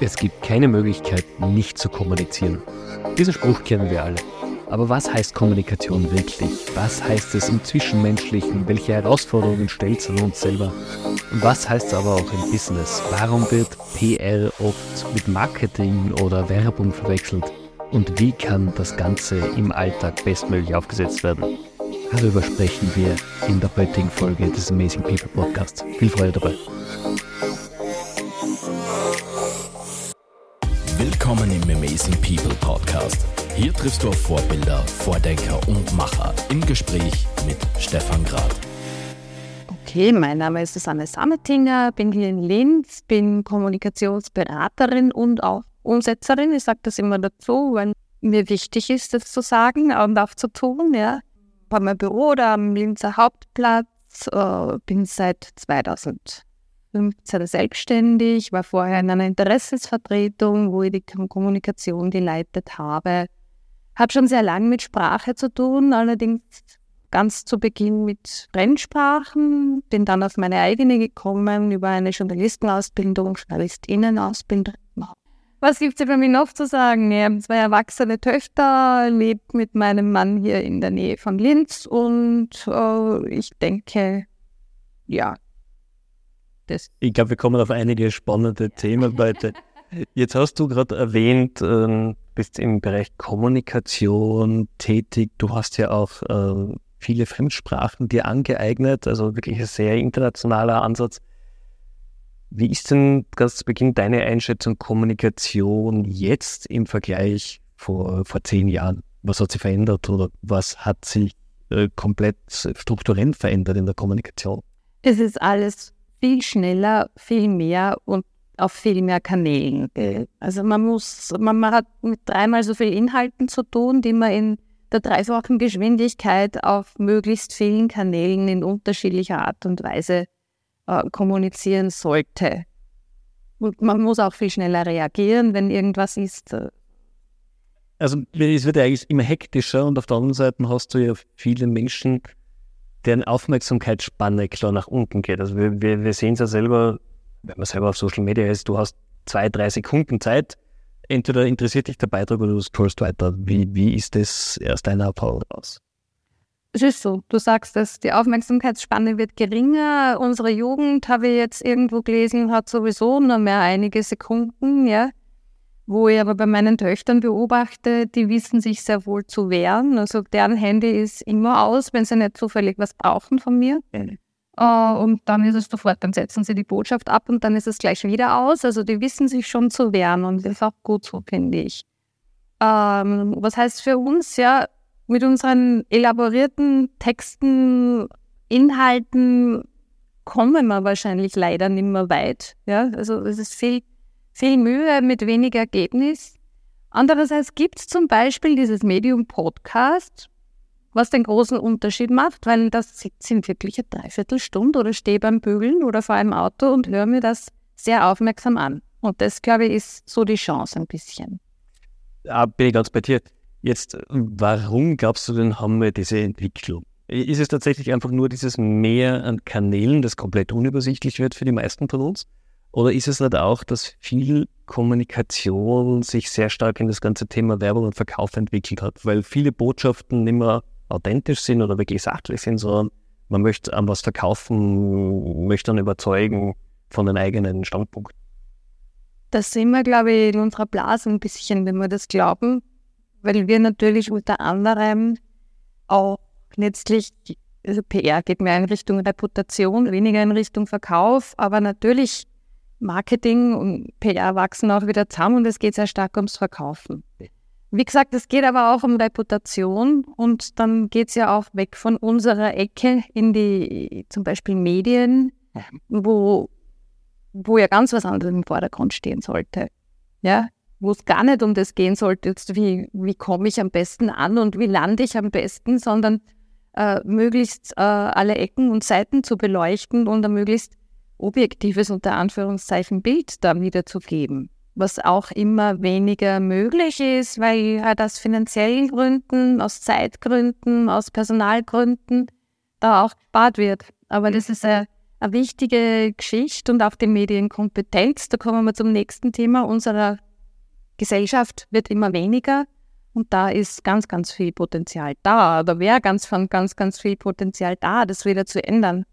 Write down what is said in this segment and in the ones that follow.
Es gibt keine Möglichkeit, nicht zu kommunizieren. Diesen Spruch kennen wir alle. Aber was heißt Kommunikation wirklich? Was heißt es im Zwischenmenschlichen? Welche Herausforderungen stellt es an uns selber? Und was heißt es aber auch im Business? Warum wird PR oft mit Marketing oder Werbung verwechselt? Und wie kann das Ganze im Alltag bestmöglich aufgesetzt werden? Darüber sprechen wir in der heutigen Folge des Amazing People Podcasts. Viel Freude dabei. Willkommen im Amazing People Podcast. Hier triffst du auf Vorbilder, Vordenker und Macher im Gespräch mit Stefan Grad. Okay, mein Name ist Susanne Sammetinger, bin hier in Linz, bin Kommunikationsberaterin und auch Umsetzerin. Ich sage das immer dazu, weil mir wichtig ist, das zu sagen und auch zu tun. Ja. Bei meinem Büro oder am Linzer Hauptplatz, äh, bin seit 2000 15 selbstständig, war vorher in einer Interessensvertretung, wo ich die Kommunikation geleitet habe. Hat schon sehr lange mit Sprache zu tun, allerdings ganz zu Beginn mit Fremdsprachen, bin dann auf meine eigene gekommen über eine Journalistenausbildung, Journalistinnenausbildung. Was gibt es für mich noch zu sagen? Ich habe zwei erwachsene Töchter, lebe mit meinem Mann hier in der Nähe von Linz und äh, ich denke, ja, das. Ich glaube, wir kommen auf einige spannende Themen heute. Jetzt hast du gerade erwähnt, ähm, bist im Bereich Kommunikation tätig. Du hast ja auch äh, viele Fremdsprachen dir angeeignet, also wirklich ein sehr internationaler Ansatz. Wie ist denn ganz zu Beginn deine Einschätzung Kommunikation jetzt im Vergleich vor, vor zehn Jahren? Was hat sich verändert oder was hat sich äh, komplett strukturell verändert in der Kommunikation? Es ist alles viel schneller, viel mehr und auf viel mehr Kanälen. Also man muss, man, man hat mit dreimal so viel Inhalten zu tun, die man in der dreifachen Geschwindigkeit auf möglichst vielen Kanälen in unterschiedlicher Art und Weise äh, kommunizieren sollte. Und man muss auch viel schneller reagieren, wenn irgendwas ist. Also es wird ja eigentlich immer hektischer und auf der anderen Seite hast du ja viele Menschen, deren Aufmerksamkeitsspanne klar nach unten geht. Also wir, wir, wir sehen es ja selber, wenn man selber auf Social Media ist, du hast zwei, drei Sekunden Zeit, entweder interessiert dich der Beitrag oder du scrollst weiter. Wie, wie ist das aus deiner Erfahrung aus? Es ist so, du sagst dass die Aufmerksamkeitsspanne wird geringer. Unsere Jugend, habe ich jetzt irgendwo gelesen, hat sowieso nur mehr einige Sekunden, ja. Wo ich aber bei meinen Töchtern beobachte, die wissen sich sehr wohl zu wehren. Also deren Handy ist immer aus, wenn sie nicht zufällig was brauchen von mir. Mhm. Uh, und dann ist es sofort, dann setzen sie die Botschaft ab und dann ist es gleich wieder aus. Also die wissen sich schon zu wehren und das ist auch gut so, finde ich. Ähm, was heißt für uns, ja, mit unseren elaborierten Texten, Inhalten kommen wir wahrscheinlich leider nicht mehr weit. Ja, also es ist viel viel Mühe mit wenig Ergebnis. Andererseits gibt es zum Beispiel dieses Medium Podcast, was den großen Unterschied macht, weil das sitze ich wirklich eine Dreiviertelstunde oder stehe beim Bügeln oder vor einem Auto und höre mir das sehr aufmerksam an. Und das, glaube ich, ist so die Chance ein bisschen. Ja, bin ich ganz bei dir. Jetzt, warum glaubst du denn, haben wir diese Entwicklung? Ist es tatsächlich einfach nur dieses Mehr an Kanälen, das komplett unübersichtlich wird für die meisten von uns? Oder ist es nicht auch, dass viel Kommunikation sich sehr stark in das ganze Thema Werbung und Verkauf entwickelt hat? Weil viele Botschaften nicht mehr authentisch sind oder wirklich sachlich sind, sondern man möchte an was verkaufen, möchte dann überzeugen von den eigenen Standpunkten. Das sehen wir, glaube ich, in unserer Blase ein bisschen, wenn wir das glauben, weil wir natürlich unter anderem auch letztlich, also PR geht mehr in Richtung Reputation, weniger in Richtung Verkauf, aber natürlich Marketing und PR wachsen auch wieder zusammen und es geht sehr stark ums Verkaufen. Wie gesagt, es geht aber auch um Reputation und dann geht es ja auch weg von unserer Ecke in die zum Beispiel Medien, wo, wo ja ganz was anderes im Vordergrund stehen sollte. Ja, wo es gar nicht um das gehen sollte, wie, wie komme ich am besten an und wie lande ich am besten, sondern äh, möglichst äh, alle Ecken und Seiten zu beleuchten und möglichst objektives unter Anführungszeichen Bild da wiederzugeben, was auch immer weniger möglich ist, weil halt aus finanziellen Gründen, aus Zeitgründen, aus Personalgründen da auch gespart wird. Aber das ist ein, eine wichtige Geschichte und auch die Medienkompetenz. Da kommen wir zum nächsten Thema. Unsere Gesellschaft wird immer weniger und da ist ganz, ganz viel Potenzial da. Da wäre ganz, ganz, ganz viel Potenzial da, das wieder zu ändern.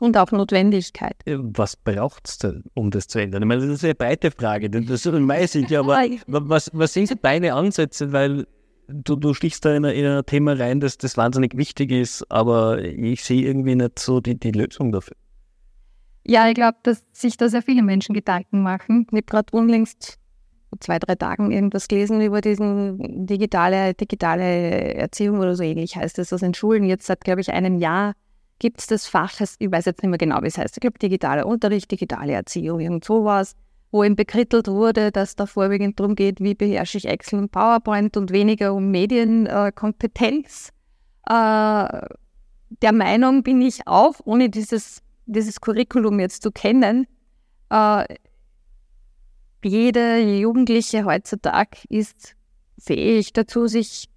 Und auch Notwendigkeit. Äh, was braucht es denn, um das zu ändern? Ich meine, das ist eine breite Frage, denn das weiß ich ja, aber was, was sind deine Ansätze? Weil du, du stichst da in ein, in ein Thema rein, das, das wahnsinnig wichtig ist, aber ich sehe irgendwie nicht so die, die Lösung dafür. Ja, ich glaube, dass sich da sehr viele Menschen Gedanken machen. Ich habe gerade unlängst vor zwei, drei Tagen irgendwas gelesen über diesen digitale, digitale Erziehung oder so ähnlich heißt es, das in Schulen jetzt seit, glaube ich, einem Jahr gibt es das Fach, ich weiß jetzt nicht mehr genau, wie es heißt, ich glaube digitaler Unterricht, digitale Erziehung, irgend sowas, wo ihm bekrittelt wurde, dass da vorwiegend darum geht, wie beherrsche ich Excel und PowerPoint und weniger um Medienkompetenz. Äh, äh, der Meinung bin ich auch, ohne dieses, dieses Curriculum jetzt zu kennen, äh, jede Jugendliche heutzutage ist fähig dazu, sich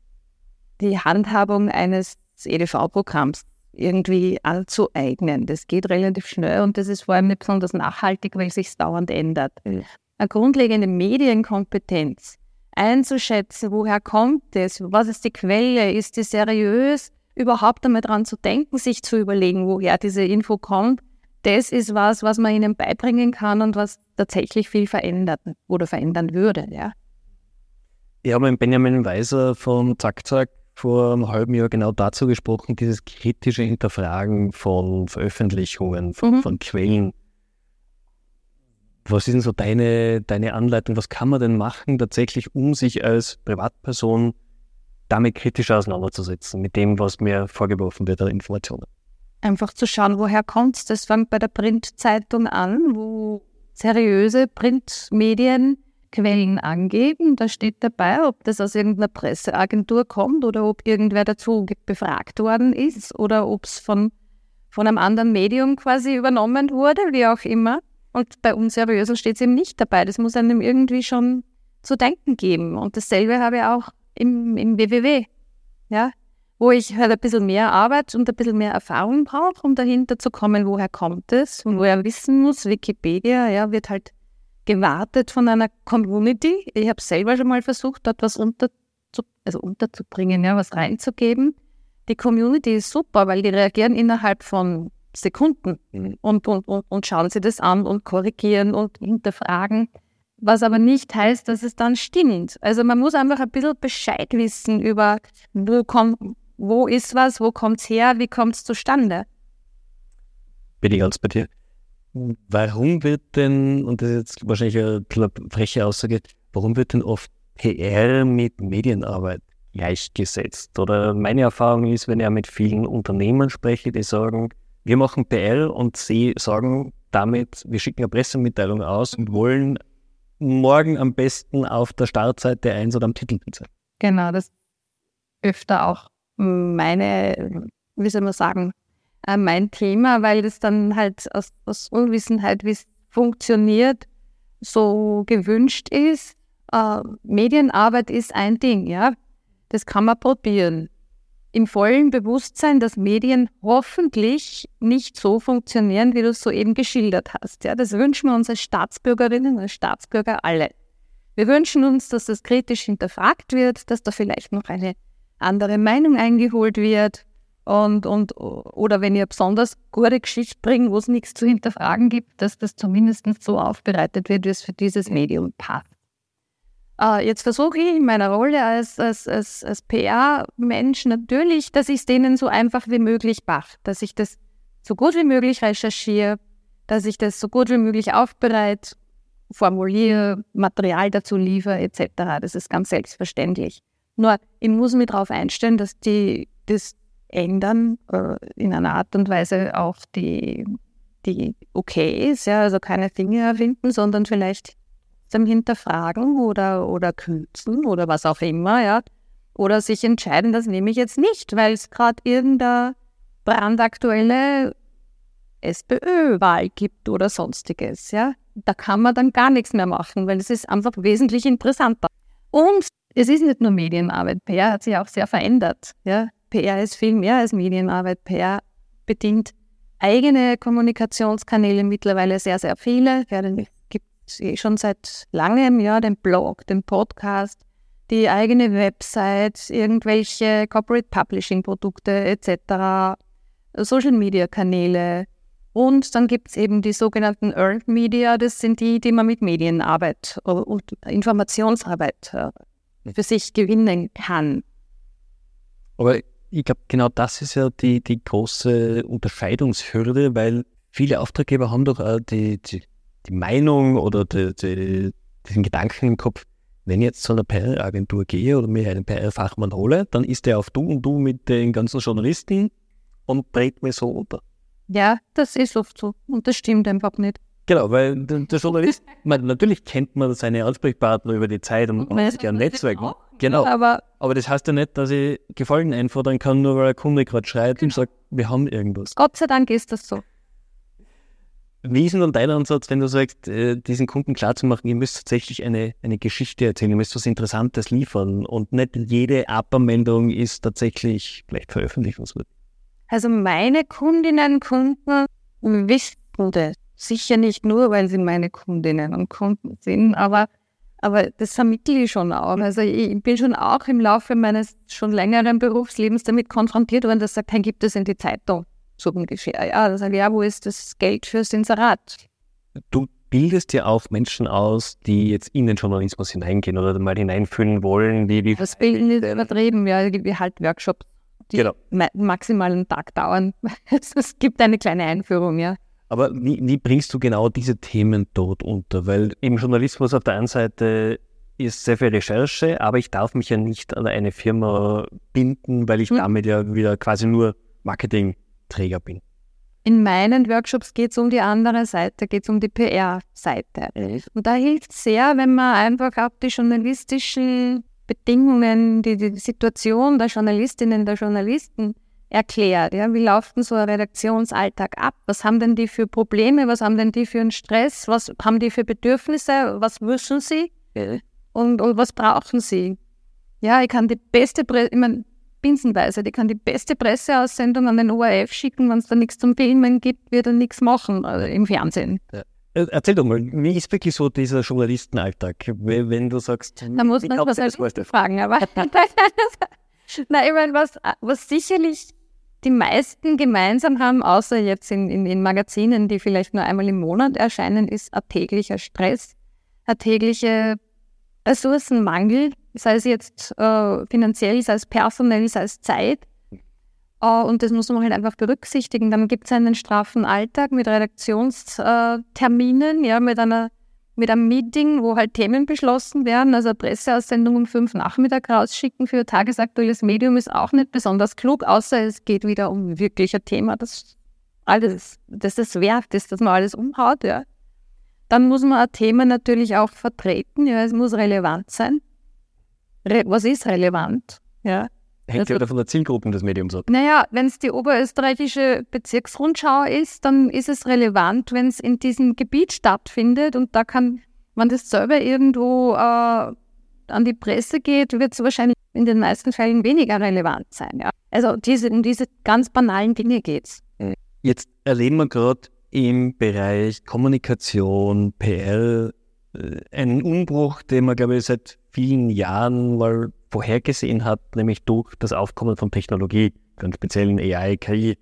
die Handhabung eines EDV-Programms irgendwie anzueignen. Das geht relativ schnell und das ist vor allem nicht besonders nachhaltig, weil es sich dauernd ändert. Mhm. Eine grundlegende Medienkompetenz einzuschätzen, woher kommt es, was ist die Quelle, ist die seriös, überhaupt einmal dran zu denken, sich zu überlegen, woher diese Info kommt, das ist was, was man ihnen beibringen kann und was tatsächlich viel verändert oder verändern würde. Ja. Habe mit Benjamin Weiser von Zack Zack vor einem halben Jahr genau dazu gesprochen, dieses kritische Hinterfragen von Veröffentlichungen, von, mhm. von Quellen. Was ist denn so deine, deine Anleitung? Was kann man denn machen, tatsächlich, um sich als Privatperson damit kritisch auseinanderzusetzen, mit dem, was mir vorgeworfen wird an Informationen? Einfach zu schauen, woher kommt es. Das fängt bei der Printzeitung an, wo seriöse Printmedien Quellen angeben. Da steht dabei, ob das aus irgendeiner Presseagentur kommt oder ob irgendwer dazu befragt worden ist oder ob es von, von einem anderen Medium quasi übernommen wurde, wie auch immer. Und bei Unseriösen steht es eben nicht dabei. Das muss einem irgendwie schon zu denken geben. Und dasselbe habe ich auch im, im WWW. Ja, wo ich halt ein bisschen mehr Arbeit und ein bisschen mehr Erfahrung brauche, um dahinter zu kommen, woher kommt es und woher wissen muss. Wikipedia ja, wird halt gewartet von einer Community. Ich habe selber schon mal versucht, dort was unter also unterzubringen, ja, was reinzugeben. Die Community ist super, weil die reagieren innerhalb von Sekunden mhm. und, und, und, und schauen sich das an und korrigieren und hinterfragen. Was aber nicht heißt, dass es dann stimmt. Also man muss einfach ein bisschen Bescheid wissen über, wo, kommt, wo ist was, wo kommt es her, wie kommt es zustande. Bin ich ganz bei dir. Warum wird denn, und das ist jetzt wahrscheinlich eine freche Aussage, warum wird denn oft PR mit Medienarbeit gleichgesetzt? Oder meine Erfahrung ist, wenn ich mit vielen Unternehmen spreche, die sagen, wir machen PR und sie sagen damit, wir schicken eine Pressemitteilung aus und wollen morgen am besten auf der Startseite 1 oder am Titelbild sein. Genau, das öfter auch meine, wie soll man sagen, äh, mein Thema, weil das dann halt aus, aus Unwissenheit, wie es funktioniert, so gewünscht ist. Äh, Medienarbeit ist ein Ding, ja. Das kann man probieren. Im vollen Bewusstsein, dass Medien hoffentlich nicht so funktionieren, wie du es soeben geschildert hast. Ja, das wünschen wir uns als Staatsbürgerinnen und Staatsbürger alle. Wir wünschen uns, dass das kritisch hinterfragt wird, dass da vielleicht noch eine andere Meinung eingeholt wird, und, und, oder wenn ihr besonders gute Geschichte bringt, wo es nichts zu hinterfragen gibt, dass das zumindest so aufbereitet wird, wie es für dieses Medium passt. Äh, jetzt versuche ich in meiner Rolle als, als, als, als PR-Mensch natürlich, dass ich es denen so einfach wie möglich mache, dass ich das so gut wie möglich recherchiere, dass ich das so gut wie möglich aufbereite, formuliere, Material dazu liefere etc. Das ist ganz selbstverständlich. Nur ich muss mich darauf einstellen, dass die, das ändern, äh, in einer Art und Weise auch die, die okay ist, ja, also keine Dinge erfinden, sondern vielleicht zum Hinterfragen oder, oder kürzen oder was auch immer, ja. Oder sich entscheiden, das nehme ich jetzt nicht, weil es gerade irgendeine brandaktuelle SPÖ-Wahl gibt oder sonstiges, ja. Da kann man dann gar nichts mehr machen, weil es ist einfach wesentlich interessanter. Und es ist nicht nur Medienarbeit. PR hat sich auch sehr verändert, ja. PR ist viel mehr als Medienarbeit. PR bedient eigene Kommunikationskanäle mittlerweile sehr, sehr viele. Ja, den gibt es eh schon seit langem, ja, den Blog, den Podcast, die eigene Website, irgendwelche Corporate Publishing Produkte etc., Social Media Kanäle. Und dann gibt es eben die sogenannten Earned Media, das sind die, die man mit Medienarbeit und Informationsarbeit äh, für sich gewinnen kann. Aber ich glaube, genau das ist ja die, die große Unterscheidungshürde, weil viele Auftraggeber haben doch auch die, die, die Meinung oder die, die, diesen Gedanken im Kopf, wenn ich jetzt zu einer PR-Agentur gehe oder mir einen PR-Fachmann hole, dann ist der auf du und du mit den ganzen Journalisten und brät mir so unter. Ja, das ist oft so und das stimmt einfach nicht. Genau, weil der, der Journalist, man, natürlich kennt man seine Ansprechpartner über die Zeit und man hat ja ein Netzwerk. Genau. Aber, aber das heißt ja nicht, dass ich Gefallen einfordern kann, nur weil ein Kunde gerade schreit genau. und sagt, wir haben irgendwas. Gott sei Dank ist das so. Wie ist denn dann dein Ansatz, wenn du sagst, äh, diesen Kunden klarzumachen, ihr müsst tatsächlich eine, eine Geschichte erzählen, ihr müsst was Interessantes liefern und nicht jede Abermeldung ist tatsächlich vielleicht veröffentlichungswürdig? Also meine Kundinnen und Kunden wissen das. Sicher nicht nur, weil sie meine Kundinnen und Kunden sind, aber aber das vermittle ich schon auch. Also ich bin schon auch im Laufe meines schon längeren Berufslebens damit konfrontiert worden, dass sagt, hey, gibt es in die Zeitung so ungefähr. Ja, da sage ich, ja, wo ist das Geld fürs Inserat? Du bildest ja auch Menschen aus, die jetzt in den Journalismus hineingehen oder mal hineinfühlen wollen. Wie, wie das Bilden ist übertrieben, ja, wir halt Workshops, die genau. maximal einen Tag dauern. es gibt eine kleine Einführung, ja. Aber wie, wie bringst du genau diese Themen dort unter? Weil im Journalismus auf der einen Seite ist sehr viel Recherche, aber ich darf mich ja nicht an eine Firma binden, weil ich hm. damit ja wieder quasi nur Marketingträger bin. In meinen Workshops geht es um die andere Seite, geht es um die PR-Seite. Und da hilft es sehr, wenn man einfach auch die journalistischen Bedingungen, die, die Situation der Journalistinnen, der Journalisten erklärt. Ja? Wie läuft denn so ein Redaktionsalltag ab? Was haben denn die für Probleme? Was haben denn die für einen Stress? Was haben die für Bedürfnisse? Was müssen sie? Und, und was brauchen sie? Ja, ich kann die beste, Pre ich meine, binsenweise, ich kann die beste Presseaussendung an den ORF schicken, wenn es da nichts zum Filmen gibt, wird er nichts machen also im Fernsehen. Ja. Äh, erzähl doch mal, wie ist wirklich so dieser Journalistenalltag, wenn du sagst... Da muss man was als fragen, aber... Nein, ich meine, was, was sicherlich die meisten gemeinsam haben, außer jetzt in, in, in, Magazinen, die vielleicht nur einmal im Monat erscheinen, ist ein täglicher Stress, ein täglicher Ressourcenmangel, sei es jetzt äh, finanziell, sei es personell, sei es Zeit. Uh, und das muss man halt einfach berücksichtigen. Dann gibt es einen straffen Alltag mit Redaktionsterminen, ja, mit einer mit einem Meeting, wo halt Themen beschlossen werden. Also Presseaussendung um fünf Nachmittag rausschicken für tagesaktuelles Medium ist auch nicht besonders klug, außer es geht wieder um wirklich ein Thema, das alles, das es wert ist, dass man alles umhaut. Ja. Dann muss man ein Thema natürlich auch vertreten. Ja, es muss relevant sein. Re was ist relevant? Ja. Hängt ja von der Zielgruppe des Mediums ab. Naja, wenn es die oberösterreichische Bezirksrundschau ist, dann ist es relevant, wenn es in diesem Gebiet stattfindet und da kann man das selber irgendwo äh, an die Presse geht, wird es wahrscheinlich in den meisten Fällen weniger relevant sein. Ja? Also diese, um diese ganz banalen Dinge geht es. Jetzt erleben wir gerade im Bereich Kommunikation, PR, äh, einen Umbruch, den man, glaube ich, seit vielen Jahren mal vorhergesehen hat, nämlich durch das Aufkommen von Technologie, ganz speziell in AI, KI.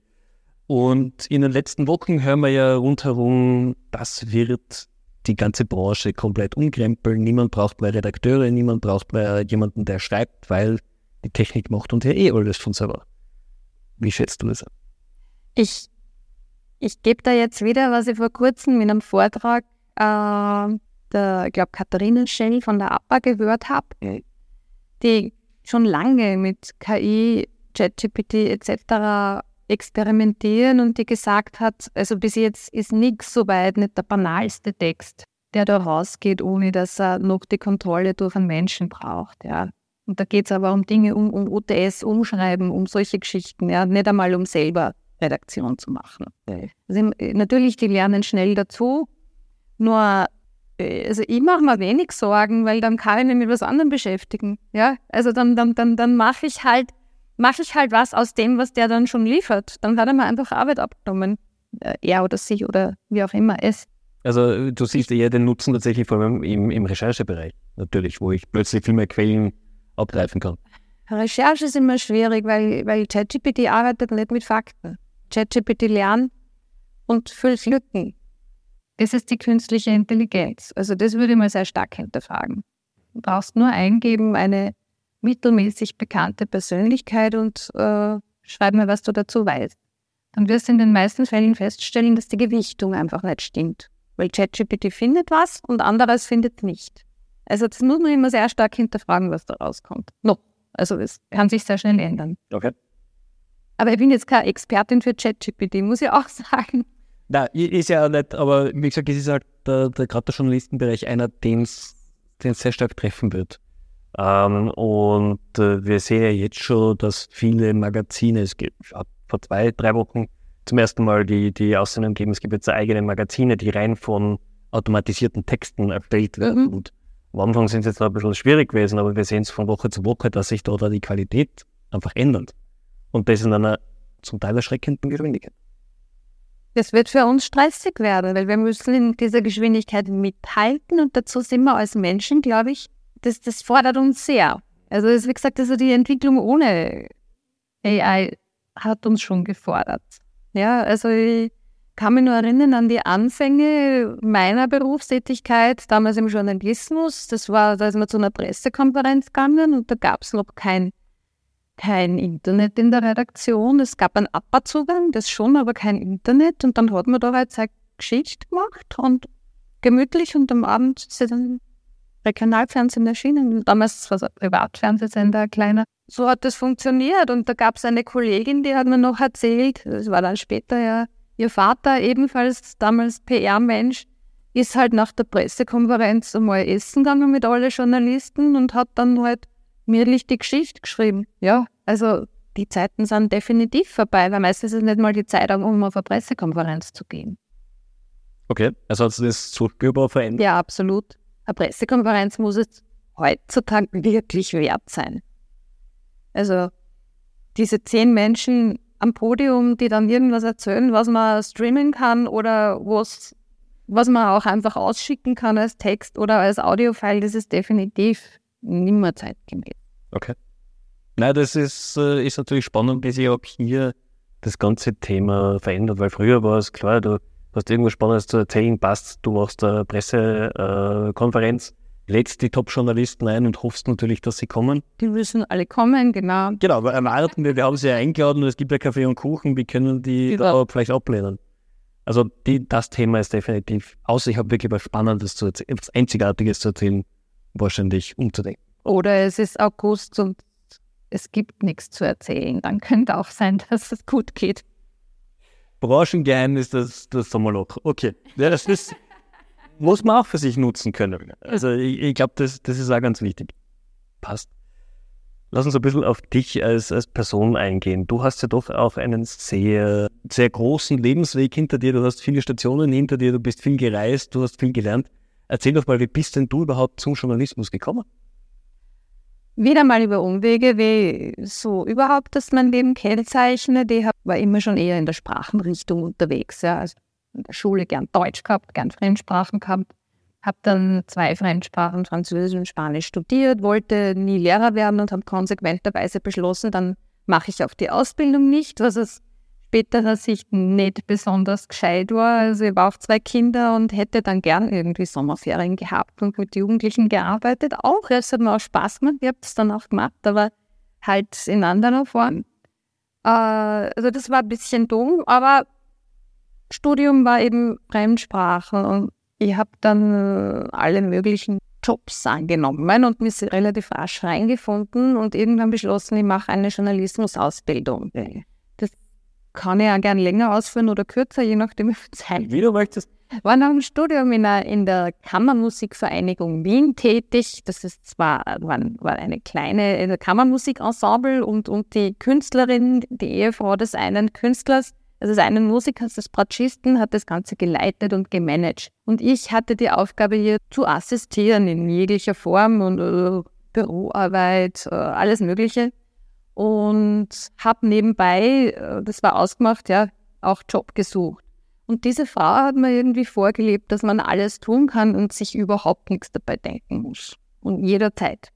Und in den letzten Wochen hören wir ja rundherum, das wird die ganze Branche komplett umkrempeln. Niemand braucht mehr Redakteure, niemand braucht mehr jemanden, der schreibt, weil die Technik macht und ja eh alles von selber. Wie schätzt du das an? Ich, ich gebe da jetzt wieder, was ich vor kurzem in einem Vortrag äh, der, ich glaube, Katharina Schell von der APA gehört habe, die schon lange mit KI, ChatGPT etc. experimentieren und die gesagt hat, also bis jetzt ist nichts so weit, nicht der banalste Text, der da rausgeht, ohne dass er noch die Kontrolle durch einen Menschen braucht. Ja. Und da geht es aber um Dinge, um, um OTS, umschreiben, um solche Geschichten, ja, nicht einmal um selber Redaktion zu machen. Also, natürlich, die lernen schnell dazu, nur also ich mache mir wenig Sorgen, weil dann kann ich mich mit was anderem beschäftigen. Ja, also dann, dann, dann, dann mache ich halt, mache ich halt was aus dem, was der dann schon liefert. Dann hat er mir einfach Arbeit abgenommen. äh, er oder sie oder wie auch immer es. Also du siehst eher den Nutzen tatsächlich vor allem im, im Recherchebereich, natürlich, wo ich plötzlich viel mehr Quellen abgreifen kann. Recherche ist immer schwierig, weil, weil ChatGPT arbeitet nicht mit Fakten. ChatGPT lernt und füllt Lücken. Das ist die künstliche Intelligenz. Also das würde ich mal sehr stark hinterfragen. Du brauchst nur eingeben, eine mittelmäßig bekannte Persönlichkeit und äh, schreib mir, was du dazu weißt. Dann wirst du in den meisten Fällen feststellen, dass die Gewichtung einfach nicht stimmt. Weil ChatGPT findet was und anderes findet nicht. Also das muss man immer sehr stark hinterfragen, was da rauskommt. Noch. Also es kann sich sehr schnell ändern. Okay. Aber ich bin jetzt keine Expertin für ChatGPT, muss ich auch sagen. Na, ist ja nicht, aber wie gesagt, es ist halt der, der gerade der Journalistenbereich einer, den es sehr stark treffen wird. Ähm, und äh, wir sehen ja jetzt schon, dass viele Magazine, es gibt vor zwei, drei Wochen zum ersten Mal die, die Aussendung geben, es gibt jetzt eigene Magazine, die rein von automatisierten Texten erstellt werden. Mhm. Und am Anfang sind es jetzt noch ein bisschen schwierig gewesen, aber wir sehen es von Woche zu Woche, dass sich da die Qualität einfach ändert. Und das in einer zum Teil erschreckenden Geschwindigkeit. Das wird für uns stressig werden, weil wir müssen in dieser Geschwindigkeit mithalten und dazu sind wir als Menschen, glaube ich, das, das fordert uns sehr. Also das, wie gesagt, also die Entwicklung ohne AI hat uns schon gefordert. Ja, also ich kann mich nur erinnern an die Anfänge meiner Berufstätigkeit, damals im Journalismus. Das war, da ist man zu einer Pressekonferenz gegangen und da gab es noch kein kein Internet in der Redaktion. Es gab einen APA-Zugang, das schon, aber kein Internet. Und dann hat man da halt seine Geschichte gemacht und gemütlich und am Abend ist dann Regionalfernsehen erschienen. Damals war es ein Privatfernsehsender, ein kleiner. So hat das funktioniert. Und da gab es eine Kollegin, die hat mir noch erzählt, das war dann später ja ihr Vater, ebenfalls damals PR-Mensch, ist halt nach der Pressekonferenz einmal essen gegangen mit allen Journalisten und hat dann halt mir die Geschichte geschrieben. Ja, also die Zeiten sind definitiv vorbei, weil meistens ist es nicht mal die Zeit, um auf eine Pressekonferenz zu gehen. Okay, also hat sich das so spürbar verändert? Ja, absolut. Eine Pressekonferenz muss es heutzutage wirklich wert sein. Also diese zehn Menschen am Podium, die dann irgendwas erzählen, was man streamen kann oder was, was man auch einfach ausschicken kann als Text oder als Audiofile, das ist definitiv nimmer zeitgemäß. Okay. Nein, das ist, äh, ist natürlich spannend, wie sich auch hier das ganze Thema verändert, weil früher war es klar, du hast irgendwas Spannendes zu erzählen, passt, du machst eine Pressekonferenz, äh, lädst die Top-Journalisten ein und hoffst natürlich, dass sie kommen. Die müssen alle kommen, genau. Genau, aber erwarten wir, wir haben sie ja eingeladen und es gibt ja Kaffee und Kuchen, wie können die genau. da vielleicht ablehnen? Also die, das Thema ist definitiv, außer ich habe wirklich was Spannendes zu erzählen, was Einzigartiges zu erzählen, wahrscheinlich umzudenken. Oder es ist August und es gibt nichts zu erzählen. Dann könnte auch sein, dass es gut geht. Branchengeheimnis, das, das Sommerloch. Okay. Ja, das ist, muss man auch für sich nutzen können. Also ich, ich glaube, das, das ist auch ganz wichtig. Passt. Lass uns ein bisschen auf dich als, als Person eingehen. Du hast ja doch auch einen sehr, sehr großen Lebensweg hinter dir. Du hast viele Stationen hinter dir, du bist viel gereist, du hast viel gelernt. Erzähl doch mal, wie bist denn du überhaupt zum Journalismus gekommen? wieder mal über Umwege, wie so überhaupt das mein Leben kennzeichnet. Ich war immer schon eher in der Sprachenrichtung unterwegs. Ja. Also in der Schule gern Deutsch gehabt, gern Fremdsprachen gehabt. Habe dann zwei Fremdsprachen, Französisch und Spanisch studiert, wollte nie Lehrer werden und habe konsequenterweise beschlossen, dann mache ich auch die Ausbildung nicht, was es späterer Sicht nicht besonders gescheit war. Also ich war auf zwei Kinder und hätte dann gern irgendwie Sommerferien gehabt und mit Jugendlichen gearbeitet. Auch, es hat mir auch Spaß gemacht. Ich habe das dann auch gemacht, aber halt in anderer Form. Äh, also das war ein bisschen dumm, aber Studium war eben Fremdsprachen und ich habe dann alle möglichen Jobs angenommen und mich relativ rasch reingefunden und irgendwann beschlossen, ich mache eine Journalismusausbildung kann ich auch gerne länger ausführen oder kürzer, je nachdem, wie viel Zeit. Wie du möchtest. War nach dem Studium in der, in der Kammermusikvereinigung Wien tätig. Das ist zwar war, war eine kleine Kammermusikensemble und, und die Künstlerin, die Ehefrau des einen Künstlers, also des einen Musikers, des Bratschisten, hat das Ganze geleitet und gemanagt. Und ich hatte die Aufgabe, hier zu assistieren in jeglicher Form und uh, Büroarbeit, uh, alles Mögliche und habe nebenbei, äh, das war ausgemacht, ja, auch Job gesucht. Und diese Frau hat mir irgendwie vorgelebt, dass man alles tun kann und sich überhaupt nichts dabei denken muss. Und jederzeit.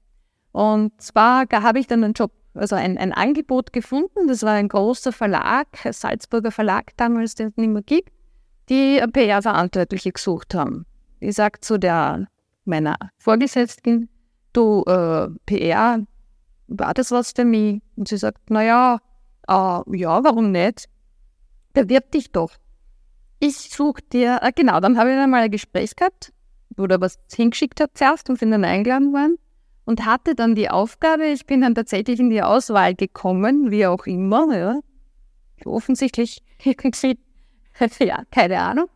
Und zwar habe ich dann einen Job, also ein, ein Angebot gefunden. Das war ein großer Verlag, Salzburger Verlag damals, den es nicht mehr gibt, die PR-Verantwortliche gesucht haben. Ich sage zu der meiner Vorgesetzten, du, äh, PR, war das was für mich? Und sie sagt, naja, äh, ja, warum nicht? Bewirb dich doch. Ich suche dir, äh, genau, dann habe ich dann mal ein Gespräch gehabt, wo er was hingeschickt hat zuerst und bin dann eingeladen worden und hatte dann die Aufgabe, ich bin dann tatsächlich in die Auswahl gekommen, wie auch immer, ja. Offensichtlich, ja, keine Ahnung.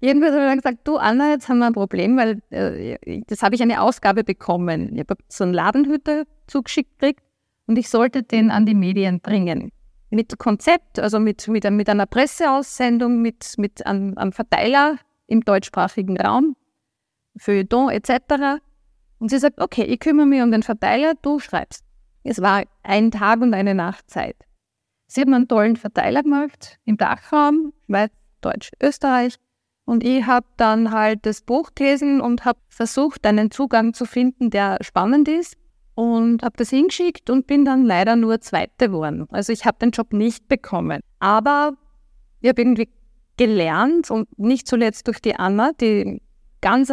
Irgendwann habe ich dann gesagt, du Anna, jetzt haben wir ein Problem, weil äh, das habe ich eine Ausgabe bekommen. Ich habe so einen Ladenhüter zugeschickt gekriegt und ich sollte den an die Medien bringen. Mit Konzept, also mit, mit, mit einer Presseaussendung, mit, mit einem, einem Verteiler im deutschsprachigen Raum, Feuilleton etc. Und sie sagt, okay, ich kümmere mich um den Verteiler, du schreibst. Es war ein Tag und eine Nacht Zeit. Sie hat mir einen tollen Verteiler gemacht im Dachraum, Schweiz, Deutsch, Österreich. Und ich habe dann halt das Buch gelesen und habe versucht, einen Zugang zu finden, der spannend ist. Und habe das hingeschickt und bin dann leider nur Zweite geworden. Also ich habe den Job nicht bekommen. Aber ich habe irgendwie gelernt und nicht zuletzt durch die Anna, die ganz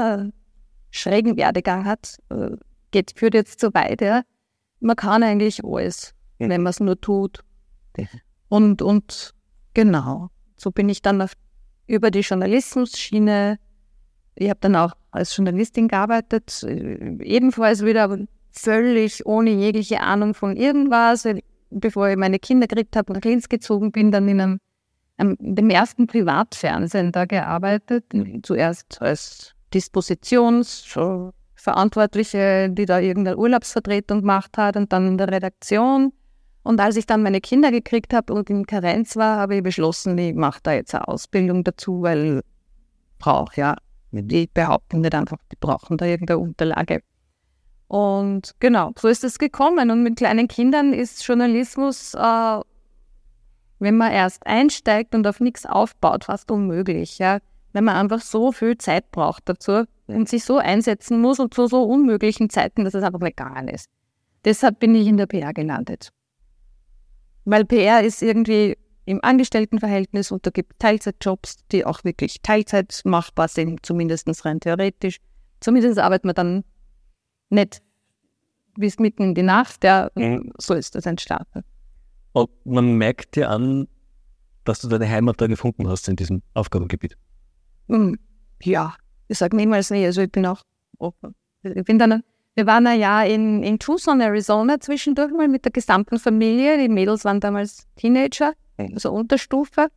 schrägen Werdegang hat, äh, geht, führt jetzt so weit, ja. Man kann eigentlich alles, mhm. wenn man es nur tut. Und, und genau, so bin ich dann auf, über die Journalismus-Schiene. Ich habe dann auch als Journalistin gearbeitet, äh, ebenfalls wieder völlig ohne jegliche Ahnung von irgendwas. Bevor ich meine Kinder gekriegt habe, nach Linz gezogen bin, dann in einem, einem, dem ersten Privatfernsehen da gearbeitet. Mhm. Zuerst als Dispositionsverantwortliche, die da irgendeine Urlaubsvertretung gemacht hat und dann in der Redaktion. Und als ich dann meine Kinder gekriegt habe und in Karenz war, habe ich beschlossen, ich mache da jetzt eine Ausbildung dazu, weil brauche ja, die behaupten nicht einfach, die brauchen da irgendeine Unterlage. Und genau, so ist es gekommen. Und mit kleinen Kindern ist Journalismus, äh, wenn man erst einsteigt und auf nichts aufbaut, fast unmöglich. Ja? wenn man einfach so viel Zeit braucht dazu und sich so einsetzen muss und zu so unmöglichen Zeiten, dass es einfach legal ist. Deshalb bin ich in der PR gelandet. Weil PR ist irgendwie im Angestelltenverhältnis und da gibt Teilzeitjobs, die auch wirklich Teilzeit machbar sind, zumindest rein theoretisch. Zumindest arbeitet man dann nicht bis mitten in die Nacht, ja, mhm. so ist das entstanden. Und man merkt dir an, dass du deine Heimat da gefunden hast in diesem Aufgabengebiet. Hm, ja, ich sage niemals nie. Also ich bin auch offen. Ich bin dann, wir waren ein Jahr in, in Tucson, Arizona zwischendurch mal mit der gesamten Familie. Die Mädels waren damals Teenager, also Unterstufe,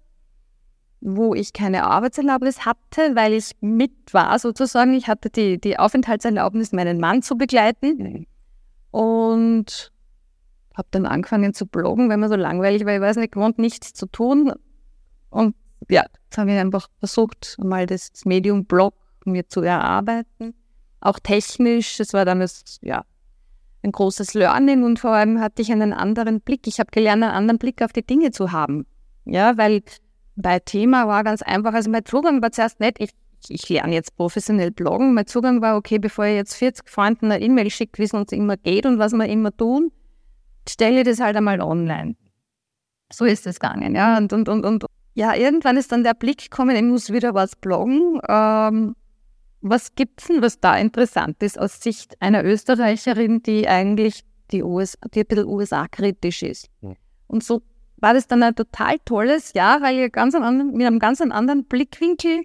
wo ich keine Arbeitserlaubnis hatte, weil ich mit war sozusagen. Ich hatte die, die Aufenthaltserlaubnis, meinen Mann zu begleiten. Und habe dann angefangen zu bloggen, weil mir so langweilig war. Ich weiß nicht, gewohnt, nichts zu tun. Und ja, jetzt habe ich einfach versucht, mal das Medium Blog mir zu erarbeiten. Auch technisch, es war damals, ja, ein großes Learning und vor allem hatte ich einen anderen Blick. Ich habe gelernt, einen anderen Blick auf die Dinge zu haben. Ja, weil bei Thema war ganz einfach, also mein Zugang war zuerst nicht, ich, ich lerne jetzt professionell bloggen. Mein Zugang war, okay, bevor ich jetzt 40 Freunden eine E-Mail schicke, wie es uns immer geht und was wir immer tun, stelle ich das halt einmal online. So ist es gegangen, ja. Und, und, und, und ja, irgendwann ist dann der Blick gekommen, ich muss wieder was bloggen. Ähm, was es denn, was da interessant ist aus Sicht einer Österreicherin, die eigentlich die, US, die ein bisschen USA-kritisch ist? Ja. Und so war das dann ein total tolles Jahr, weil ich ganz anderen, mit einem ganz anderen Blickwinkel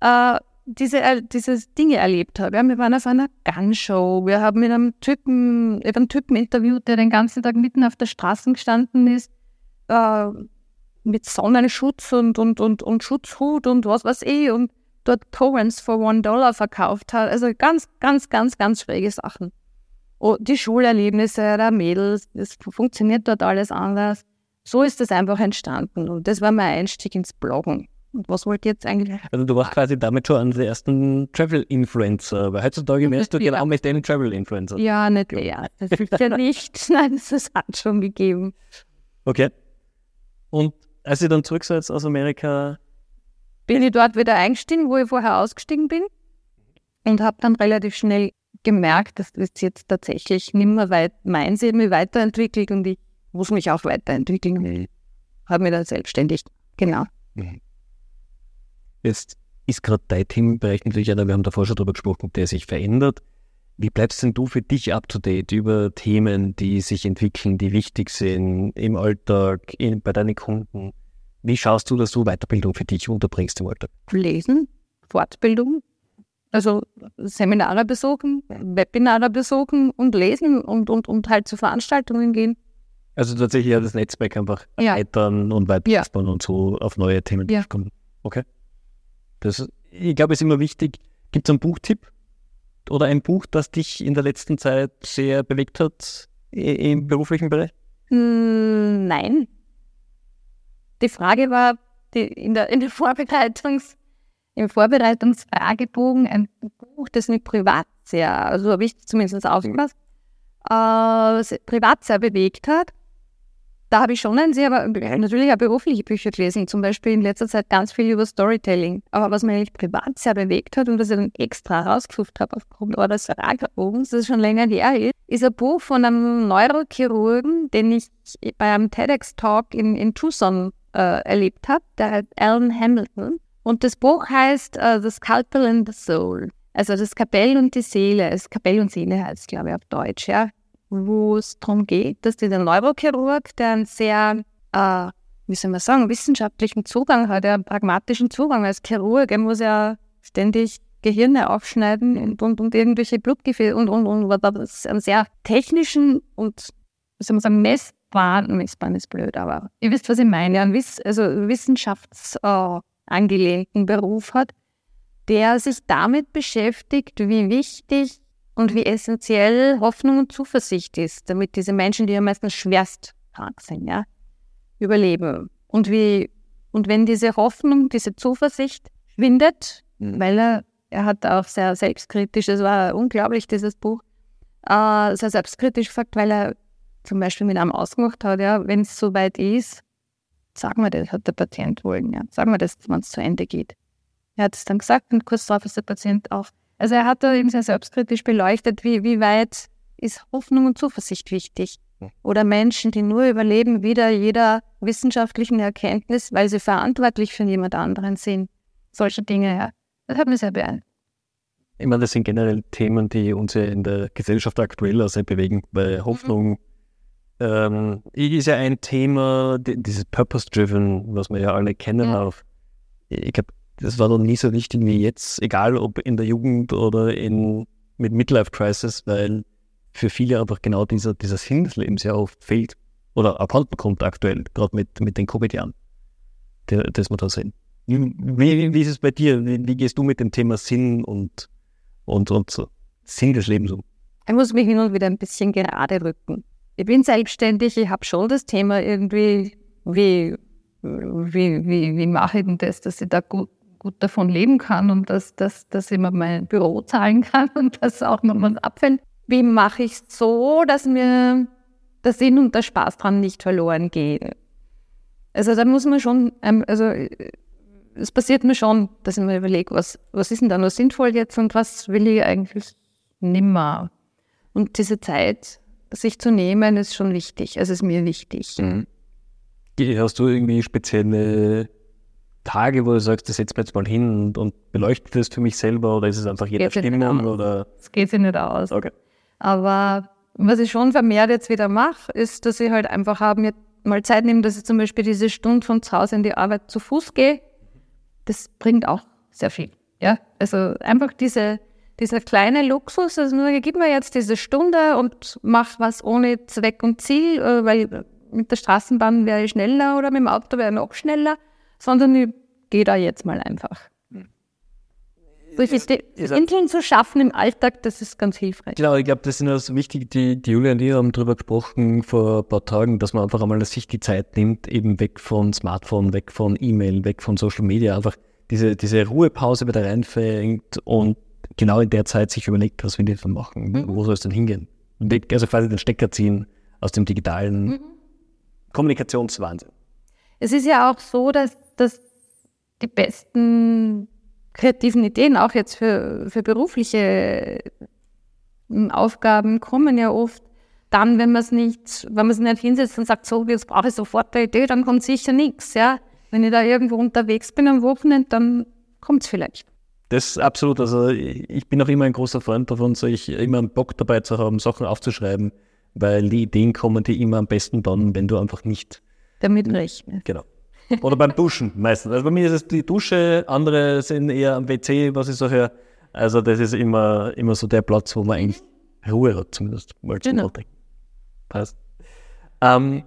äh, diese, äh, diese Dinge erlebt habe. Ja, wir waren auf einer Gunshow, wir haben mit einem Typen, einen Typen interviewt, der den ganzen Tag mitten auf der Straße gestanden ist. Äh, mit Sonnenschutz und, und, und, und Schutzhut und was weiß ich und dort Torrents for one Dollar verkauft hat. Also ganz, ganz, ganz, ganz schräge Sachen. Oh, die Schulerlebnisse der Mädels, das funktioniert dort alles anders. So ist das einfach entstanden und das war mein Einstieg ins Bloggen. Und was wollt ihr jetzt eigentlich? Also du warst quasi damit schon einer der ersten Travel-Influencer, weil heutzutage wärst du genau mit den Travel-Influencer. Ja, nicht der. Das ist ja nicht. Nein, das hat schon gegeben. Okay. Und als ihr dann zurück seid aus Amerika, bin ich dort wieder eingestiegen, wo ich vorher ausgestiegen bin und habe dann relativ schnell gemerkt, dass das jetzt tatsächlich nicht mehr weit meins mich weiterentwickelt und ich muss mich auch weiterentwickeln. Mhm. Habe mich dann selbstständig, genau. Mhm. Jetzt ist gerade dein Themenbereich natürlich einer, wir haben davor schon darüber gesprochen, der sich verändert. Wie bleibst denn du für dich up to date über Themen, die sich entwickeln, die wichtig sind im Alltag, in, bei deinen Kunden? Wie schaust du, dass du Weiterbildung für dich unterbringst im Alltag? Lesen, Fortbildung, also Seminare besuchen, Webinare besuchen und lesen und, und, und halt zu Veranstaltungen gehen. Also tatsächlich ja das Netzwerk einfach ja. erweitern und weiter ja. und so auf neue Themen ja. kommen. Okay. Das, ich glaube, es ist immer wichtig. Gibt es einen Buchtipp oder ein Buch, das dich in der letzten Zeit sehr bewegt hat im beruflichen Bereich? Hm, nein. Die Frage war die, in, der, in der Vorbereitungs, im Vorbereitungsfragebogen ein Buch, das mich privat sehr, also habe ich zumindest aufgepasst, äh, privat sehr bewegt hat. Da habe ich schon ein sehr, natürlich auch berufliche Bücher gelesen, zum Beispiel in letzter Zeit ganz viel über Storytelling. Aber was mich eigentlich privat sehr bewegt hat und was ich dann extra rausgesucht habe aufgrund eures Fragebogens, das ist schon länger her ist, ein Buch von einem Neurochirurgen, den ich bei einem TEDx-Talk in, in Tucson äh, erlebt habe, der heißt Alan Hamilton. Und das Buch heißt uh, The Scalpel and the Soul. Also das Kapell und die Seele. Das Kapell und Seele heißt, glaube ich, auf Deutsch, ja wo es darum geht, dass dieser Neurochirurg, der einen sehr, äh, wie soll man sagen, wissenschaftlichen Zugang hat, einen pragmatischen Zugang als Chirurg, er muss ja ständig Gehirne aufschneiden und, und, und irgendwelche Blutgefäße und, und, und, und das einen sehr technischen und, wie soll man sagen, messbaren, messbaren ist blöd, aber ihr wisst, was ich meine, einen Wiss, also wissenschaftsangelehnten äh, Beruf hat, der sich damit beschäftigt, wie wichtig und wie essentiell Hoffnung und Zuversicht ist, damit diese Menschen, die ja meistens schwerst krank sind, ja, überleben. Und wie, und wenn diese Hoffnung, diese Zuversicht schwindet, mhm. weil er, er hat auch sehr selbstkritisch, es war unglaublich, dieses Buch, äh, sehr selbstkritisch gesagt, weil er zum Beispiel mit einem ausgemacht hat, ja, wenn es soweit ist, sagen wir das, hat der Patient wollen, ja, sagen wir das, wenn es zu Ende geht. Er hat es dann gesagt und kurz darauf ist der Patient auch also er hat da eben sehr selbstkritisch beleuchtet, wie, wie weit ist Hoffnung und Zuversicht wichtig. Oder Menschen, die nur überleben, wieder jeder wissenschaftlichen Erkenntnis, weil sie verantwortlich für jemand anderen sind. Solche Dinge, ja. Das hat mich sehr beeindruckt. Ich meine, das sind generell Themen, die uns ja in der Gesellschaft aktuell sehr bewegen, weil mhm. Hoffnung mhm. ähm, ist ja ein Thema, dieses Purpose-Driven, was wir ja alle kennen. Ja. Auf, ich glaube, das war noch nie so wichtig wie jetzt, egal ob in der Jugend oder in, mit Midlife Crisis, weil für viele einfach genau dieser, dieser Sinn des Lebens ja auch fehlt oder abhanden kommt aktuell, gerade mit, mit den Covid-Jahren, das wir da sehen. Wie, wie ist es bei dir? Wie, wie, gehst du mit dem Thema Sinn und, und, und so Sinn des Lebens um? Ich muss mich hin und wieder ein bisschen gerade rücken. Ich bin selbstständig, ich habe schon das Thema irgendwie, wie, wie, wie, wie mache ich denn das, dass ich da gut gut davon leben kann und dass, dass, dass ich mir mein Büro zahlen kann und dass auch noch was abfällt. Wie mache ich es so, dass mir der Sinn und der Spaß dran nicht verloren gehen? Also da muss man schon, ähm, also es passiert mir schon, dass ich mir überlege, was, was ist denn da noch sinnvoll jetzt und was will ich eigentlich nimmer? Und diese Zeit, sich zu nehmen, ist schon wichtig. Also ist mir wichtig. Mhm. Hast du irgendwie spezielle Tage, wo du sagst, das setzt mir jetzt mal hin und, und beleuchtet das für mich selber oder ist es einfach jeder Stimmung? Oder? Es geht sich nicht aus. Okay. Aber was ich schon vermehrt jetzt wieder mache, ist, dass ich halt einfach habe, mir mal Zeit nehme, dass ich zum Beispiel diese Stunde von zu Hause in die Arbeit zu Fuß gehe. Das bringt auch sehr viel. Ja, also einfach diese, dieser kleine Luxus, also nur gib mir jetzt diese Stunde und mach was ohne Zweck und Ziel, äh, weil mit der Straßenbahn wäre ich schneller oder mit dem Auto wäre ich noch schneller sondern ich gehe da jetzt mal einfach. Solche Inseln zu schaffen im Alltag, das ist ganz hilfreich. Genau, ich glaube, das ist also wichtig. Die, die Julia und ich haben darüber gesprochen vor ein paar Tagen, dass man einfach einmal sich die Zeit nimmt, eben weg von Smartphone, weg von E-Mail, weg von Social Media, einfach diese, diese Ruhepause wieder reinfängt und genau in der Zeit sich überlegt, was will ich dann machen, mhm. wo soll es denn hingehen? Also quasi den Stecker ziehen aus dem digitalen mhm. Kommunikationswahnsinn. Es ist ja auch so, dass dass die besten kreativen Ideen, auch jetzt für, für berufliche hm, Aufgaben, kommen ja oft dann, wenn man es nicht, wenn man es nicht hinsetzt und sagt, so, jetzt brauche ich sofort eine Idee, dann kommt sicher nichts, ja. Wenn ich da irgendwo unterwegs bin am Wochenende, dann kommt es vielleicht. Das ist absolut, also ich bin auch immer ein großer Freund davon, so ich immer einen Bock dabei zu haben, Sachen aufzuschreiben, weil die Ideen kommen dir immer am besten dann, wenn du einfach nicht damit rechnest. Genau. Oder beim Duschen meistens. Also bei mir ist es die Dusche, andere sind eher am WC, was ich so höre. Also das ist immer, immer so der Platz, wo man eigentlich Ruhe hat, zumindest mal zum genau. Passt. Ähm,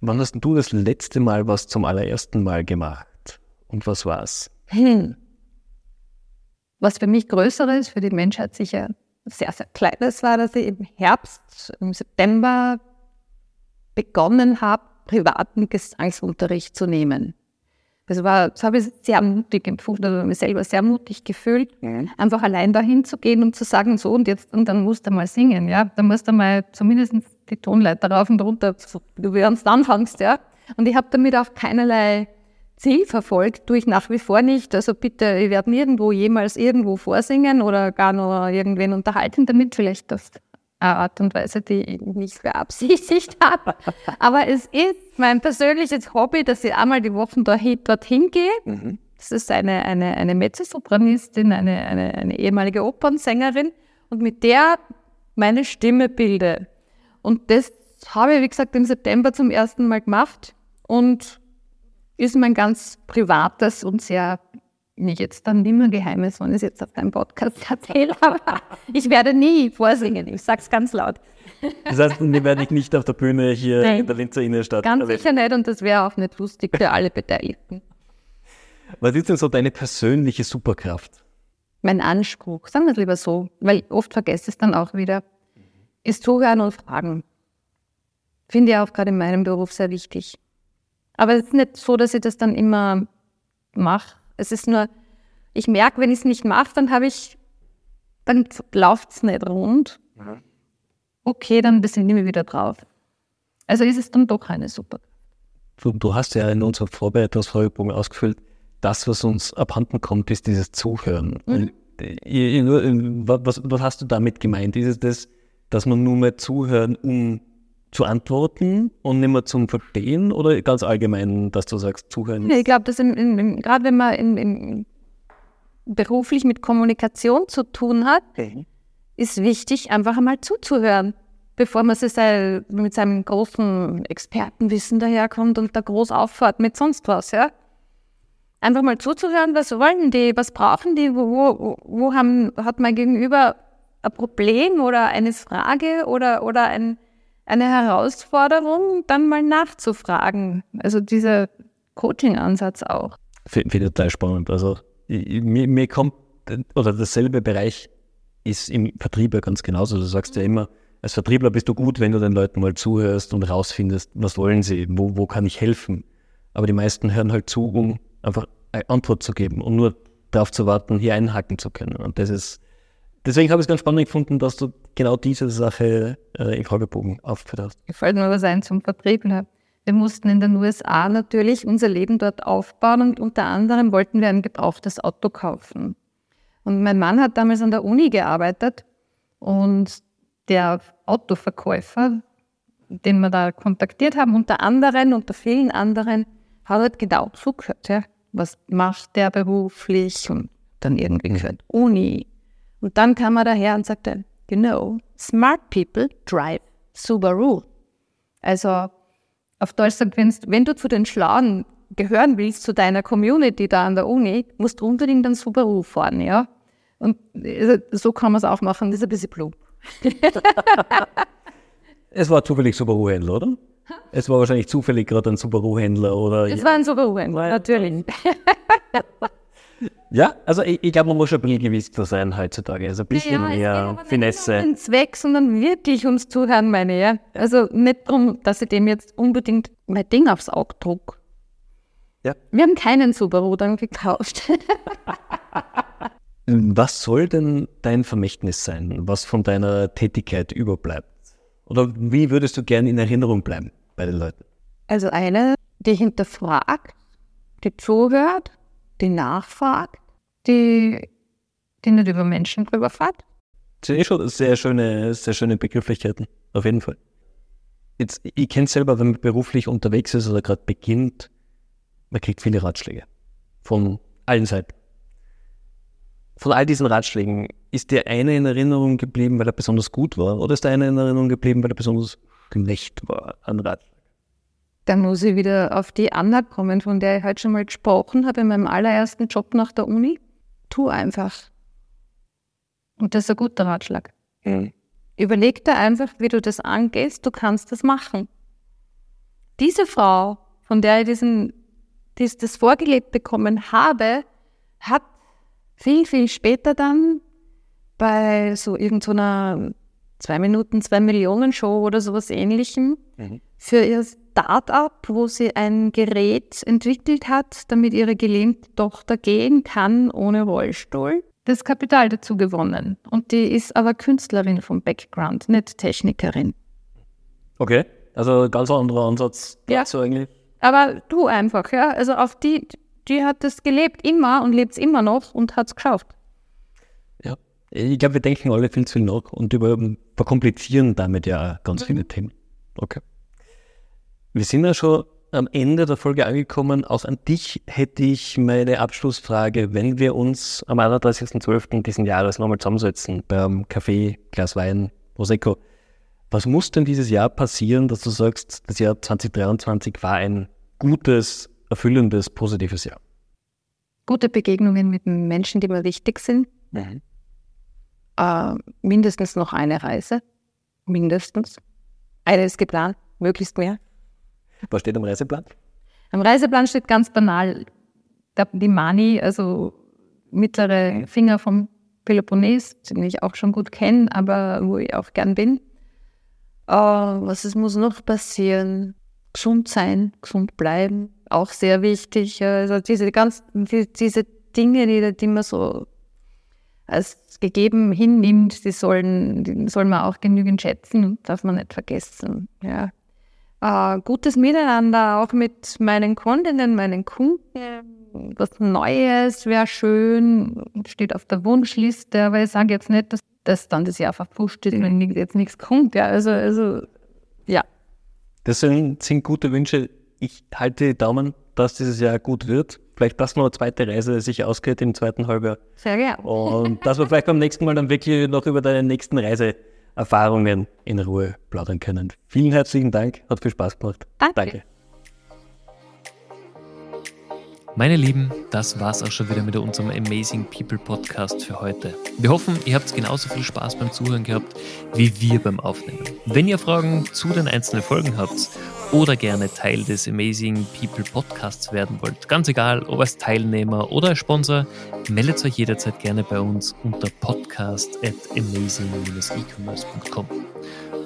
wann hast du das letzte Mal was zum allerersten Mal gemacht? Und was war's? Hm. Was für mich Größeres, für die Menschheit sicher sehr, sehr Kleines war, dass ich im Herbst, im September begonnen habe, privaten Gesangsunterricht zu nehmen. Das, war, das habe ich sehr mutig empfunden, also mich selber sehr mutig gefühlt, mhm. einfach allein dahin zu gehen und zu sagen, so und jetzt, und dann musst du mal singen, ja. Dann musst du mal zumindest die Tonleiter rauf und runter, so, du während anfängst, ja. Und ich habe damit auch keinerlei Ziel verfolgt, tue ich nach wie vor nicht. Also bitte, ich werde nirgendwo jemals irgendwo vorsingen oder gar nur irgendwen unterhalten damit, vielleicht das Art und Weise, die ich nicht beabsichtigt habe. Aber es ist mein persönliches Hobby, dass ich einmal die Woche dorthin gehe. Mhm. Das ist eine, eine, eine Mezzosopranistin, eine, eine, eine ehemalige Opernsängerin und mit der meine Stimme bilde. Und das habe ich, wie gesagt, im September zum ersten Mal gemacht und ist mein ganz privates und sehr jetzt dann nimmer Geheimes, wenn ich es jetzt auf deinem Podcast erzähle, aber ich werde nie vorsingen, ich sage es ganz laut. Das heißt, die werde ich nicht auf der Bühne hier Nein, in der Linzer Innenstadt Ganz erleben. sicher nicht und das wäre auch nicht lustig für alle Beteiligten. Was ist denn so deine persönliche Superkraft? Mein Anspruch, sagen wir es lieber so, weil oft vergesse ich es dann auch wieder, ist Zuhören und Fragen. Finde ich auch gerade in meinem Beruf sehr wichtig. Aber es ist nicht so, dass ich das dann immer mache, es ist nur, ich merke, wenn ich es nicht mache, dann habe ich, dann läuft es nicht rund. Mhm. Okay, dann besinne ich mich wieder drauf. Also ist es dann doch eine super. Du, du hast ja in unserer Vorbereitungsfragebogen ausgefüllt, das, was uns abhanden kommt, ist dieses Zuhören. Mhm. Was, was, hast du damit gemeint? Ist es das, dass man nur mehr zuhören, um zu antworten und nicht mehr zum Verstehen oder ganz allgemein, dass du sagst, zuhören? Nee, ich glaube, dass gerade wenn man in, in beruflich mit Kommunikation zu tun hat, okay. ist wichtig, einfach einmal zuzuhören, bevor man sich mit seinem großen Expertenwissen daherkommt und da groß auffahrt mit sonst was, ja. Einfach mal zuzuhören, was wollen die, was brauchen die, wo, wo, wo haben, hat mein Gegenüber ein Problem oder eine Frage oder, oder ein, eine Herausforderung, dann mal nachzufragen. Also dieser Coaching-Ansatz auch. Finde find total spannend. Also mir, mir kommt, oder dasselbe Bereich ist im Vertrieb ja ganz genauso. Du sagst ja immer, als Vertriebler bist du gut, wenn du den Leuten mal zuhörst und rausfindest, was wollen sie, wo, wo kann ich helfen. Aber die meisten hören halt zu, um einfach eine Antwort zu geben und nur darauf zu warten, hier einhaken zu können. Und das ist Deswegen habe ich es ganz spannend gefunden, dass du genau diese Sache äh, im Fragebogen aufgeführt hast. Gefällt mir was ein zum Vertriebler. Wir mussten in den USA natürlich unser Leben dort aufbauen und unter anderem wollten wir ein gebrauchtes Auto kaufen. Und mein Mann hat damals an der Uni gearbeitet und der Autoverkäufer, den wir da kontaktiert haben, unter anderem, unter vielen anderen, hat halt genau zugehört. Ja. Was macht der beruflich? Und dann irgendwie gehört Uni, und dann kam er daher und sagte, you know, smart people drive Subaru. Also auf Deutsch sagt, wenn du zu den Schlauen gehören willst, zu deiner Community da an der Uni, musst du unbedingt einen Subaru fahren, ja. Und also, so kann man es auch machen, das ist ein bisschen plump. es war zufällig Subaru-Händler, oder? Es war wahrscheinlich zufällig gerade ein Subaru-Händler, oder? Es war ein Subaru-Händler, natürlich. Ja, also ich, ich glaube, man muss schon ein bisschen gewisster sein heutzutage. Also ein bisschen ja, mehr es Finesse. Nicht um den Zweck, sondern wirklich ums Zuhören, meine ich. Ja? Also nicht darum, dass ich dem jetzt unbedingt mein Ding aufs Auge druck. Ja. Wir haben keinen Subaru dann gekauft. was soll denn dein Vermächtnis sein, was von deiner Tätigkeit überbleibt? Oder wie würdest du gerne in Erinnerung bleiben bei den Leuten? Also eine, die hinterfragt, die zuhört, die nachfragt, die, die nicht über Menschen drüber fährt. Das sind eh schon sehr schöne, sehr schöne Begrifflichkeiten, auf jeden Fall. Jetzt, ich kenne es selber, wenn man beruflich unterwegs ist oder gerade beginnt, man kriegt viele Ratschläge von allen Seiten. Von all diesen Ratschlägen, ist der eine in Erinnerung geblieben, weil er besonders gut war, oder ist der eine in Erinnerung geblieben, weil er besonders schlecht war an Ratschlag? Dann muss ich wieder auf die Anna kommen, von der ich heute schon mal gesprochen habe in meinem allerersten Job nach der Uni. Tu einfach. Und das ist ein guter Ratschlag. Mhm. Überleg dir einfach, wie du das angehst, du kannst das machen. Diese Frau, von der ich diesen, dies, das vorgelebt bekommen habe, hat viel, viel später dann bei so irgendeiner so zwei Minuten, zwei Millionen Show oder sowas ähnlichem mhm. für ihr Start-up, wo sie ein Gerät entwickelt hat, damit ihre gelähmte Tochter gehen kann ohne Rollstuhl das Kapital dazu gewonnen. Und die ist aber Künstlerin vom Background, nicht Technikerin. Okay, also ganz anderer Ansatz ja. dazu eigentlich. Aber du einfach, ja. Also auf die, die hat das gelebt immer und lebt es immer noch und hat es geschafft. Ja, ich glaube, wir denken alle viel zu viel nach und über, verkomplizieren damit ja ganz mhm. viele Themen. Okay. Wir sind ja schon am Ende der Folge angekommen. Auch an dich hätte ich meine Abschlussfrage. Wenn wir uns am 31.12. diesen Jahres nochmal zusammensetzen beim Kaffee, Glas Wein, Prosecco, was muss denn dieses Jahr passieren, dass du sagst, das Jahr 2023 war ein gutes, erfüllendes, positives Jahr? Gute Begegnungen mit Menschen, die mir wichtig sind. Mhm. Äh, mindestens noch eine Reise. Mindestens. Eine ist geplant, möglichst mehr. Was steht am Reiseplan? Am Reiseplan steht ganz banal die Mani, also mittlere Finger vom Peloponnes, den ich auch schon gut kenne, aber wo ich auch gern bin. Uh, was es muss noch passieren? Gesund sein, gesund bleiben, auch sehr wichtig. Also diese ganz, die, diese Dinge, die, die man so als gegeben hinnimmt, die sollen, die soll man auch genügend schätzen und darf man nicht vergessen. Ja äh, gutes Miteinander, auch mit meinen Kundinnen, meinen Kunden. Was Neues wäre schön, steht auf der Wunschliste, aber ich sage jetzt nicht, dass das dann das Jahr verpfuscht ist, wenn jetzt nichts kommt. Ja, also, also ja. Das sind, sind gute Wünsche. Ich halte die Daumen, dass dieses Jahr gut wird. Vielleicht, dass noch eine zweite Reise sich ausgeht im zweiten Halbjahr. Sehr gerne. Und dass wir vielleicht beim nächsten Mal dann wirklich noch über deine nächsten Reise Erfahrungen in Ruhe plaudern können. Vielen herzlichen Dank, hat viel Spaß gemacht. Danke. Danke. Meine Lieben, das war's auch schon wieder mit unserem Amazing People Podcast für heute. Wir hoffen, ihr habt genauso viel Spaß beim Zuhören gehabt wie wir beim Aufnehmen. Wenn ihr Fragen zu den einzelnen Folgen habt oder gerne Teil des Amazing People Podcasts werden wollt, ganz egal, ob als Teilnehmer oder als Sponsor, meldet euch jederzeit gerne bei uns unter podcast at amazing-ecommerce.com.